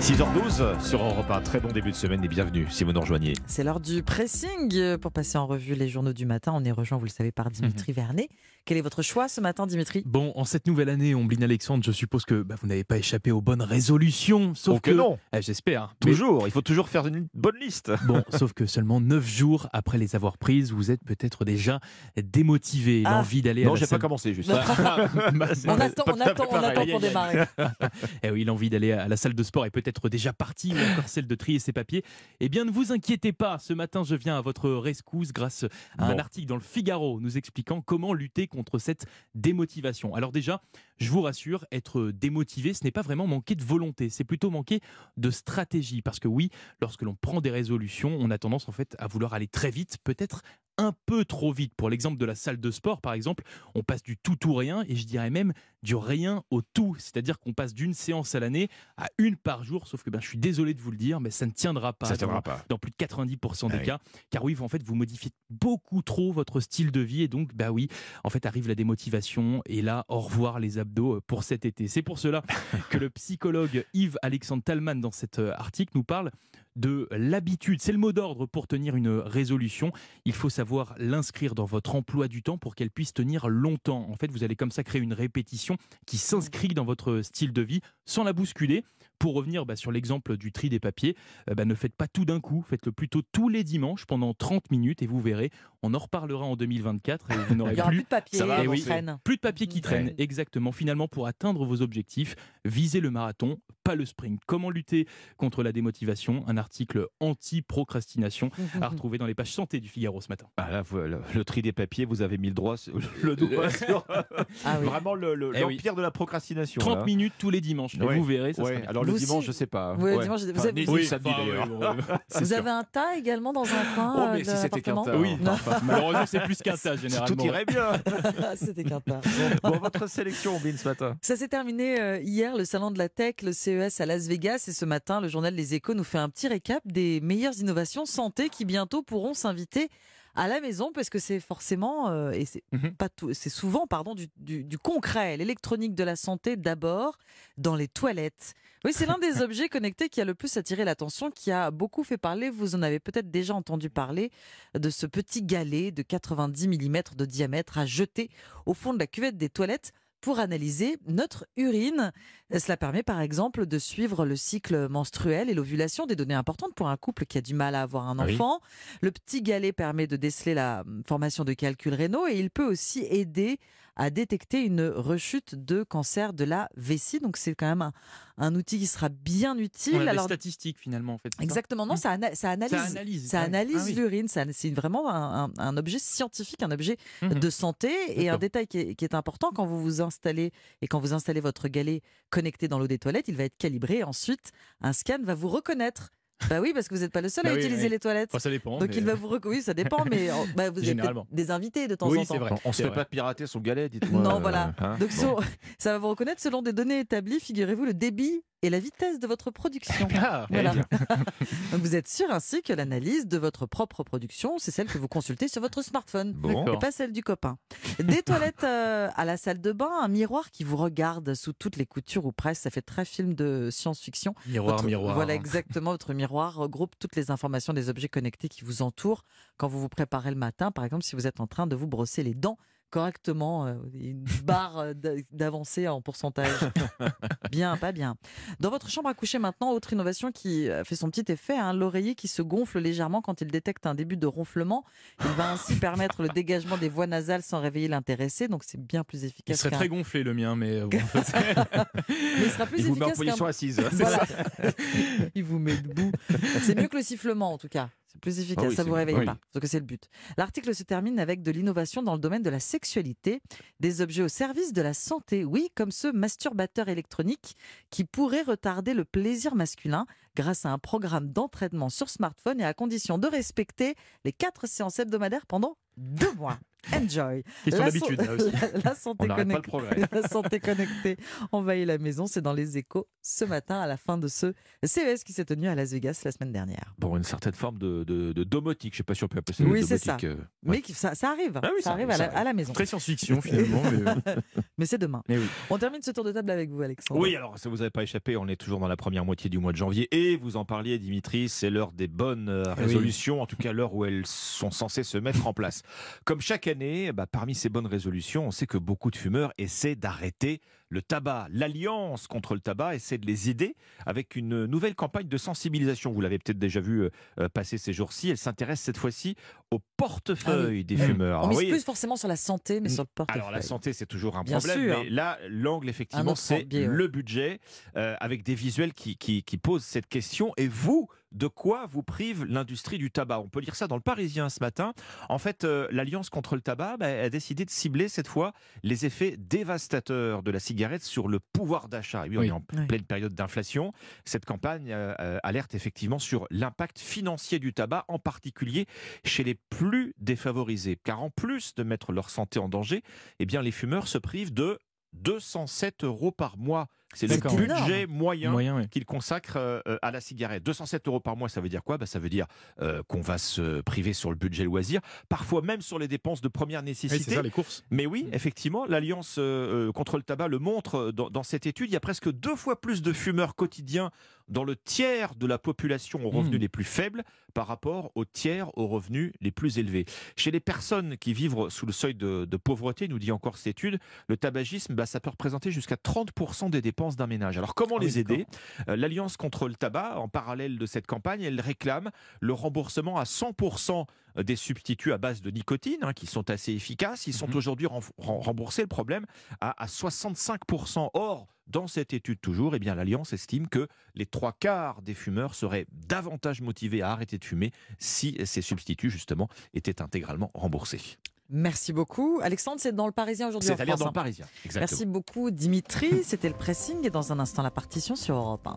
6h12 sur Europe 1. Très bon début de semaine et bienvenue si vous nous rejoignez. C'est l'heure du pressing pour passer en revue les journaux du matin. On est rejoint, vous le savez, par Dimitri Vernet. Quel est votre choix ce matin, Dimitri? Bon, en cette nouvelle année, Ombline Alexandre, je suppose que bah, vous n'avez pas échappé aux bonnes résolutions. Sauf Oh que non. Eh, J'espère. Mais- Toujours, il faut toujours faire une bonne liste. Bon, sauf que seulement 9 jours après les avoir prises, vous êtes peut-être déjà démotivé. Ah. L'envie d'aller Non, à la j'ai pas commencé juste. Bah, On attend, on attend, on attend pour démarrer. Eh oui, l'envie d'aller à la salle de sport est peut-être déjà partie, ou encore celle de trier ses papiers. Eh bien, ne vous inquiétez pas, ce matin, je viens à votre rescousse grâce à un Bon. article dans le Figaro nous expliquant comment lutter contre cette démotivation. Alors déjà, je vous rassure, être démotivé, ce n'est pas vraiment manquer de volonté, c'est plutôt manquer de stratégie. Parce que oui, lorsque l'on prend des résolutions, on a tendance en fait à vouloir aller très vite, peut-être un peu trop vite. Pour l'exemple de la salle de sport, par exemple, on passe du tout ou rien, et je dirais même du rien au tout. C'est-à-dire qu'on passe d'une séance à l'année à une par jour, sauf que ben, je suis désolé de vous le dire, mais ça ne tiendra pas. Ça dans- tiendra pas. dans plus de 90% des Ah oui. cas. Car oui, vous, en fait, vous modifiez beaucoup trop votre style de vie et donc, bah oui, en fait, arrive la démotivation et là, au revoir les abdos euh, pour cet été. C'est pour cela que le psychologue Yves-Alexandre Talman, dans cet euh, article, nous parle de l'habitude. C'est le mot d'ordre pour tenir une résolution. Il faut savoir l'inscrire dans votre emploi du temps pour qu'elle puisse tenir longtemps. En fait, vous allez comme ça créer une répétition qui s'inscrit dans votre style de vie sans la bousculer. Pour revenir bah, sur l'exemple du tri des papiers, euh, bah, ne faites pas tout d'un coup, faites-le plutôt tous les dimanches pendant 30 minutes et vous verrez, on en reparlera en 2024 et vous Il n'aurez n'y aura plus plus de papier ça va traîne. plus de papier qui traîne, Ouais. exactement. Finalement, pour atteindre vos objectifs, visez le marathon, pas le sprint. Comment lutter contre la démotivation? Un article anti-procrastination à retrouver dans les pages santé du Figaro ce matin. Ah, là, vous- le, le tri des papiers, vous avez mis le, droit, sur- le doigt sur Ah oui. vraiment le- le- Eh oui. l'empire de la procrastination. 30 là. minutes tous les dimanches. Ouais. vous verrez, ça Ouais, sera bien. alors le Vous dimanche, aussi je sais pas. Ouais. dimanche, vous Enfin, avez- ni- Oui, ni samedi, enfin, d'ailleurs. oui, oui, oui. C'est Vous sûr. avez un tas également dans un coin Oh, euh, mais de si c'était qu'un tas. Oui, Non. enfin, malheureusement, c'est plus qu'un tas généralement. Tout irait bien. C'était qu'un tas. Bon, votre sélection, Ombline, ce matin. Ça s'est terminé euh, hier, le salon de la tech, le CES à Las Vegas. Et ce matin, le journal Les Échos nous fait un petit récap des meilleures innovations santé qui bientôt pourront s'inviter à la maison parce que c'est forcément, euh, et c'est Mhm. pas tout, c'est souvent, pardon, du, du- du concret, l'électronique de la santé d'abord dans les toilettes. Oui, c'est l'un des objets connectés qui a le plus attiré l'attention, qui a beaucoup fait parler. Vous en avez peut-être déjà entendu parler de ce petit galet de 90 mm de diamètre à jeter au fond de la cuvette des toilettes pour analyser notre urine. Cela permet par exemple de suivre le cycle menstruel et l'ovulation, des données importantes pour un couple qui a du mal à avoir un Ah oui. enfant. Le petit galet permet de déceler la hum, formation de calculs rénaux et il peut aussi aider à détecter une rechute de cancer de la vessie. Donc c'est quand même un, un outil qui sera bien utile. On a des Alors, statistiques finalement en fait. c'est ça? Exactement, non, ça, ana- ça analyse. Ça analyse. Ça Ah analyse Ah l'urine, c'est vraiment un, un- un objet scientifique, un objet Mhm. de santé. Et un détail qui est, qui est important, quand vous vous installez et quand vous installez votre galet connecté dans l'eau des toilettes, il va être calibré. Ensuite, un scan va vous reconnaître. Bah oui, parce que vous n'êtes pas le seul Bah à oui, utiliser oui. les toilettes. Enfin, ça dépend. Donc mais- il va vous reconnaître. Oui, ça dépend, mais bah, vous peut-être des invités de temps Oui, en temps. vrai. On, se fait vrai. pas pirater son galet, dites-moi. Non, euh, voilà. hein. Donc Bon. ça va vous reconnaître selon des données établies, figurez-vous, le débit et la vitesse de votre production. Ah, Voilà. Vous êtes sûr ainsi que l'analyse de votre propre production, c'est celle que vous consultez sur votre smartphone. Bon. Et pas celle du copain. Des toilettes euh, à la salle de bain, un miroir qui vous regarde sous toutes les coutures ou presque. Ça fait très film de science-fiction. Miroir, Votre- miroir. Voilà exactement. Votre miroir regroupe toutes les informations des objets connectés qui vous entourent quand vous vous préparez le matin. Par exemple, si vous êtes en train de vous brosser les dents correctement, euh, une barre euh, d'a- d'avancée en pourcentage. bien, pas bien. Dans votre chambre à coucher maintenant, autre innovation qui euh, fait son petit effet, hein, l'oreiller qui se gonfle légèrement quand il détecte un début de ronflement. Il va ainsi permettre le dégagement des voies nasales sans réveiller l'intéressé, donc c'est bien plus Il efficace. serait qu'un- très gonflé le mien, mais bon, Mais il sera plus Il vous met en efficace position assise. voilà. Il vous met debout. C'est mieux que le sifflement, en tout cas. Plus efficace, Ah oui, ça vous réveille oui. pas. Parce que c'est le but. L'article se termine avec de l'innovation dans le domaine de la sexualité, des objets au service de la santé, oui, comme ce masturbateur électronique qui pourrait retarder le plaisir masculin grâce à un programme d'entraînement sur smartphone et à condition de respecter les quatre séances hebdomadaires pendant deux mois. Enjoy. Question d'habitude, so- là aussi. La, la santé On n'arrête pas le connectée. progrès. La santé connectée envahit la maison. C'est dans les échos ce matin à la fin de ce CES qui s'est tenu à Las Vegas la semaine dernière. Bon, une certaine forme de, de, de domotique. Je ne sais pas si on peut appeler ça Oui, c'est ça. euh, Mais ça, ça arrive. Ah oui, ça ça arrive arrive, à la, ça à la maison. Très science-fiction finalement. mais, euh, Mais c'est demain. mais oui. On termine ce tour de table avec vous, Alexandre. Oui, alors ça vous avait pas échappé, on est toujours dans la première moitié du mois de janvier et vous en parliez Dimitri, c'est l'heure des bonnes euh, oui. résolutions, en tout cas l'heure où elles sont censées se mettre en place. Comme chaque bah, parmi ces bonnes résolutions, on sait que beaucoup de fumeurs essaient d'arrêter le tabac. L'Alliance contre le tabac essaie de les aider avec une nouvelle campagne de sensibilisation. Vous l'avez peut-être déjà vu euh, euh, passer ces jours-ci. Elle s'intéresse cette fois-ci au portefeuille des Mmh. fumeurs. On mise oui, plus forcément sur la santé, mais sur le portefeuille. alors la santé, c'est toujours un Bien problème, sûr. mais là, l'angle, effectivement, c'est ouais. le budget, euh, avec des visuels qui, qui, qui posent cette question. Et vous, de quoi vous prive l'industrie du tabac? On peut lire ça dans le Parisien ce matin. En fait, euh, l'Alliance contre le tabac bah, a décidé de cibler cette fois les effets dévastateurs de la cigarette sur le pouvoir d'achat. Et oui, on Oui. est en Oui. pleine période d'inflation. Cette campagne euh, euh, alerte effectivement sur l'impact financier du tabac, en particulier chez les plus défavorisés. Car en plus de mettre leur santé en danger, eh bien, les fumeurs se privent de 207 euros par mois. C'est le budget moyen Moyen, oui. qu'ils consacrent euh, euh, à la cigarette. 207 euros par mois, ça veut dire quoi? Bah, Ça veut dire euh, qu'on va se priver sur le budget loisir, parfois même sur les dépenses de première Oui, nécessité. c'est ça les courses. Mais oui, effectivement, l'Alliance euh, contre le tabac le montre dans, dans cette étude. Il y a presque deux fois plus de fumeurs quotidiens dans le tiers de la population aux revenus Mmh. les plus faibles par rapport au tiers aux revenus les plus élevés. Chez les personnes qui vivent sous le seuil de, de pauvreté, nous dit encore cette étude, le tabagisme, bah, ça peut représenter jusqu'à 30% des dépenses d'un ménage. Alors comment Ah oui, les aider? Euh, L'Alliance contre le tabac, en parallèle de cette campagne, elle réclame le remboursement à 100% des substituts à base de nicotine, hein, qui sont assez efficaces. Ils sont Mhm. aujourd'hui remboursés, le problème, à, à 65%. Or, dans cette étude toujours, eh bien, l'Alliance estime que les trois quarts des fumeurs seraient davantage motivés à arrêter de fumer si ces substituts, justement, étaient intégralement remboursés. Merci beaucoup. Alexandre, c'est dans le Parisien aujourd'hui en C'est à dire France. dans hein. le Parisien. Exactement. Merci beaucoup, Dimitri. C'était le pressing et dans un instant, la partition sur Europe 1.